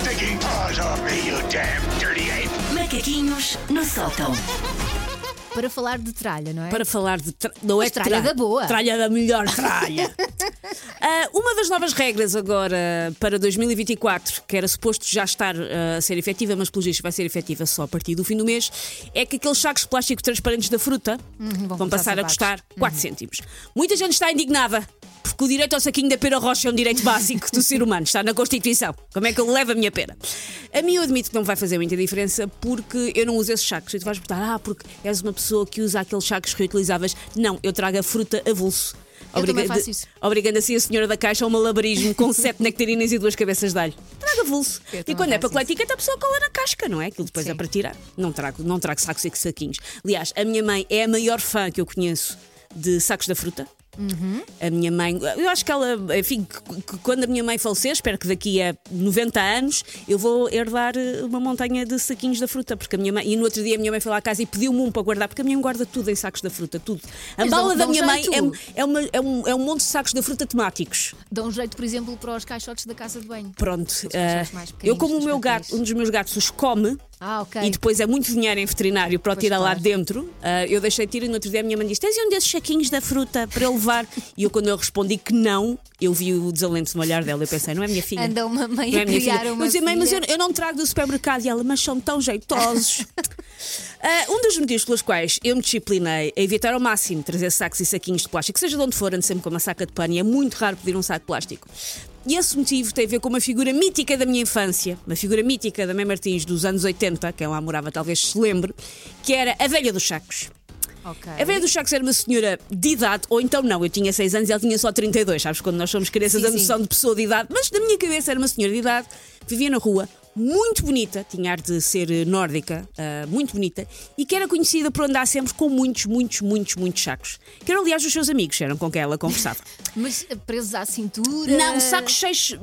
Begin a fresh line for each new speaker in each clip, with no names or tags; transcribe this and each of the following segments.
sticking paws off me, you damn dirty ape!
Macaquinhos no sótão.
Para falar de tralha, não é?
Para falar de. Tra... Não é
tralha da boa.
Tralha da melhor tralha. Ah, uma das novas regras agora para 2024, que era suposto já estar ah, a ser efetiva, mas pelo visto vai ser efetiva só a partir do fim do mês, é que aqueles sacos de plástico transparentes da fruta
Uhum, vão
vão passar a custar 4 cêntimos. Muita gente está indignada. Porque o direito ao saquinho da pera roxa é um direito básico do ser humano, está na Constituição. Como é que eu levo a minha pena? A mim eu admito que não vai fazer muita diferença porque eu não uso esses sacos. E tu vais perguntar, ah, porque és uma pessoa que usa aqueles sacos reutilizáveis. Não, eu trago a fruta avulso.
Eu também faço isso.
Obrigando assim a senhora da caixa a um malabarismo com sete nectarinas e duas cabeças de alho. Traga avulso.
Eu
E quando é para colar
isso.
etiqueta, a pessoa cola na casca, não é? Aquilo depois
Sim.
é para tirar. Não trago, não trago sacos e saquinhos. Aliás, a minha mãe é a maior fã que eu conheço de sacos da fruta.
Uhum.
A minha mãe, eu acho que ela, enfim, quando a minha mãe falecer, espero que daqui a 90 anos eu vou herdar eh, uma montanha de saquinhos da fruta, porque a minha mãe, e no outro dia a minha mãe foi lá à casa e pediu-me um para guardar, porque a minha mãe guarda tudo em sacos da fruta, tudo. A
Mas
bala
dão-
da
dão
minha mãe é, é, uma- é um, é um monte de sacos da fruta temáticos.
Dá um jeito, por exemplo, para os caixotes da casa de banho.
Pronto,
mais
eu como o meu gato, um dos meus gatos os come.
Ah, ok.
E depois é muito dinheiro em veterinário para o tirar lá
claro.
dentro. Ah, eu deixei de ir e no outro dia a minha mãe disse: Tens um desses saquinhos da fruta para eu levar? e eu, quando eu respondi que não, eu vi o desalento no olhar dela. Eu pensei: Não é minha filha.
Anda uma mãe
Não é
a
minha
criar
filha.
uma
eu disse, mãe, mas eu,
filha."
eu não trago do supermercado. E ela, mas são tão jeitosos. Ah, um dos motivos pelos quais eu me disciplinei a evitar ao máximo trazer sacos e saquinhos de plástico, seja de onde for, ando sempre com uma saca de pano e é muito raro pedir um saco de plástico. E esse motivo tem a ver com uma figura mítica da minha infância, uma figura mítica da Mãe Martins dos anos 80, quem lá morava talvez se lembre, que era a velha dos sacos.
Ok.
A velha dos sacos era uma senhora de idade, ou então não, eu tinha 6 anos e ela tinha só 32, sabes? Quando nós somos crianças,
Sim,
a noção
sim.
de pessoa de idade, mas na minha cabeça era uma senhora de idade, vivia na rua, muito bonita, tinha ar de ser eh, nórdica, ah, muito bonita, e que era conhecida por andar sempre com muitos, muitos, muitos, muitos sacos. Que eram, aliás, os seus amigos, eram com quem ela conversava.
Mas eh, presos à cintura.
Não, sacos cheios.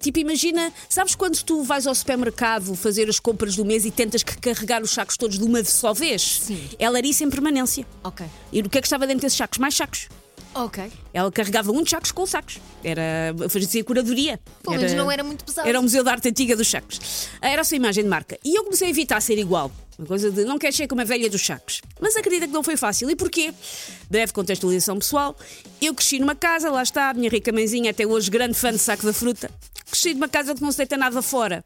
Tipo, imagina, sabes quando tu vais ao supermercado fazer as compras do mês e tentas carregar os sacos todos de uma só vez?
Sim.
Ela era isso em permanência.
Ok.
E o que é que estava dentro desses sacos? Mais sacos.
Ok.
Ela carregava muitos sacos com sacos. Era, fazia curadoria.
Pelo menos não era muito pesado.
Era o Museu da Arte Antiga dos Sacos. Era a sua imagem de marca. E eu comecei a evitar ser igual. Uma coisa de não quero ser como a velha dos sacos. Mas acredita que não foi fácil. E porquê? Breve contextualização pessoal. Eu cresci numa casa, lá está, a minha rica mãezinha, até hoje grande fã de saco da fruta. Cresci numa casa que não se deita nada fora.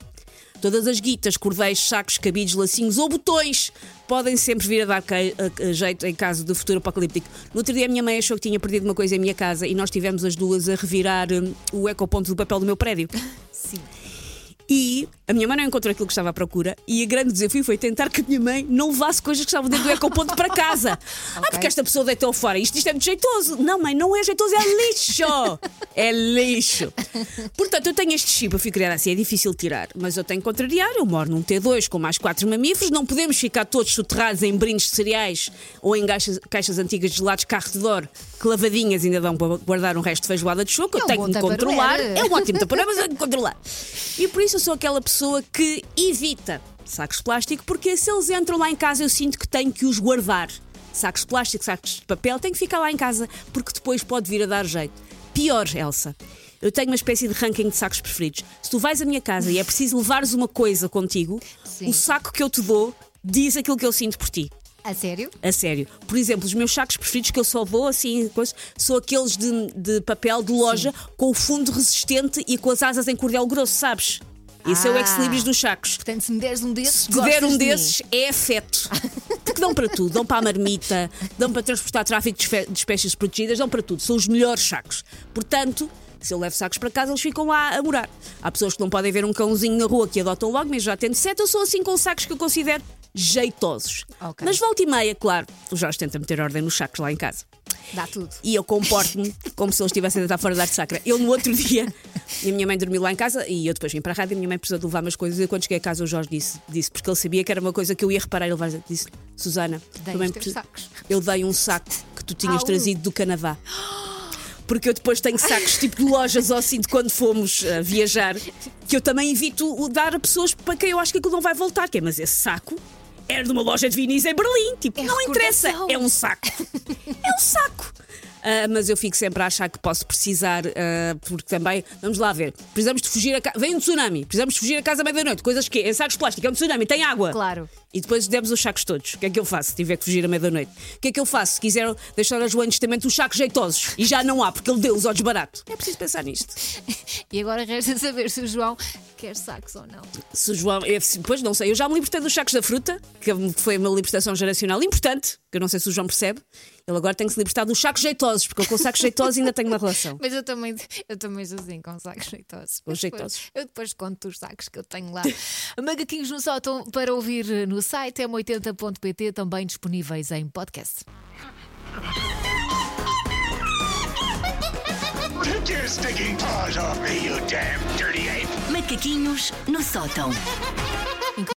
Todas as guitas, cordéis, sacos, cabides, lacinhos ou botões podem sempre vir a dar jeito em caso de futuro apocalíptico. No outro dia a minha mãe achou que tinha perdido uma coisa em minha casa e nós tivemos as duas a revirar hum, o ecoponto do papel do meu prédio.
Sim.
E a minha mãe não encontrou aquilo que estava à procura e o grande desafio foi tentar que a minha mãe não levasse coisas que estavam dentro do ecoponto para casa. Ah, porque esta pessoa deitou fora. Isto, isto é muito jeitoso. Não, mãe, não é jeitoso, é lixo. É lixo. Portanto, eu tenho este chip, eu fui criada assim, é difícil tirar, mas eu tenho que contrariar. Eu moro num T2 com mais quatro mamíferos, não podemos ficar todos soterrados em brindes de cereais ou em caixas, caixas antigas de gelados carro de dor, que lavadinhas ainda dão para guardar um resto de feijoada de choco.
É
eu tenho que me controlar. É um ótimo taparão, mas eu tenho que controlar. E por isso eu sou aquela pessoa que evita sacos de plástico, porque se eles entram lá em casa eu sinto que tenho que os guardar. Sacos de plástico, sacos de papel, tem que ficar lá em casa, porque depois pode vir a dar jeito. Pior, Elsa. Eu tenho uma espécie de ranking de sacos preferidos. Se tu vais à minha casa e é preciso levares uma coisa contigo,
Sim.
o saco que eu te dou diz aquilo que eu sinto por ti.
A sério?
A sério. Por exemplo, os meus sacos preferidos que eu só vou assim, são aqueles de, de papel de loja com o fundo resistente e com as asas em cordel grosso, sabes? Isso é o
Ah.
ex-libris dos sacos.
Portanto, se me deres um desses,
Se te der um
de
desses, é afeto. Porque dão para tudo. Dão para a marmita, dão para transportar tráfico de de espécies protegidas, dão para tudo. São os melhores sacos. Portanto, se eu levo sacos para casa, eles ficam lá a morar. Há pessoas que não podem ver um cãozinho na rua que adotam logo, mas já tendo sete, eu sou assim com sacos que eu considero jeitosos.
Ok.
Mas volta e meia, claro, o Jorge tenta meter ordem nos sacos lá em casa.
Dá tudo.
E eu comporto-me como se eles estivessem a estar fora da arte sacra. Eu, no outro dia, e a minha mãe dormiu lá em casa e eu depois vim para a rádio e a minha mãe precisou de levar umas coisas. E quando cheguei a casa, o Jorge disse, disse porque ele sabia que era uma coisa que eu ia reparar. Ele disse: Susana, também eu dei um saco que tu tinhas
Au.
trazido do Canadá. Porque eu depois tenho sacos tipo de lojas ou assim de quando fomos uh, viajar que eu também evito dar a pessoas para quem eu acho que aquilo não vai voltar. Que é, mas esse saco era de uma loja de vinis em Berlim. Tipo,
É
não interessa, é um saco. É um saco. Ah, mas eu fico sempre a achar que posso precisar, ah, porque também, vamos lá ver, precisamos de fugir a casa. Vem um tsunami, precisamos de fugir a casa à meia-noite. Coisas que, em sacos de plástico, é um tsunami, tem água.
Claro.
E depois demos os sacos todos. O que é que eu faço se tiver que fugir à meia-noite? O que é que eu faço se quiser deixar a Joana justamente os sacos jeitosos? E já não há, porque ele deu-os ao desbarato. É preciso pensar nisto.
E agora resta saber se o João quer sacos ou não.
Se o João. é, Pois não sei, eu já me libertei dos sacos da fruta, que foi uma libertação geracional importante, que eu não sei se o João percebe. Ele agora tem que se libertar dos sacos jeitosos, porque eu com sacos jeitosos ainda tenho uma relação.
Mas eu também, eu também sou assim com sacos jeitosos.
Jeitosos.
Eu depois conto os sacos que eu tenho lá. Magaquinhos no sótão para ouvir no site m80.pt, também disponíveis em podcast.
Take your stinking paws off me, you damn dirty ape!
Macaquinhos no sótão.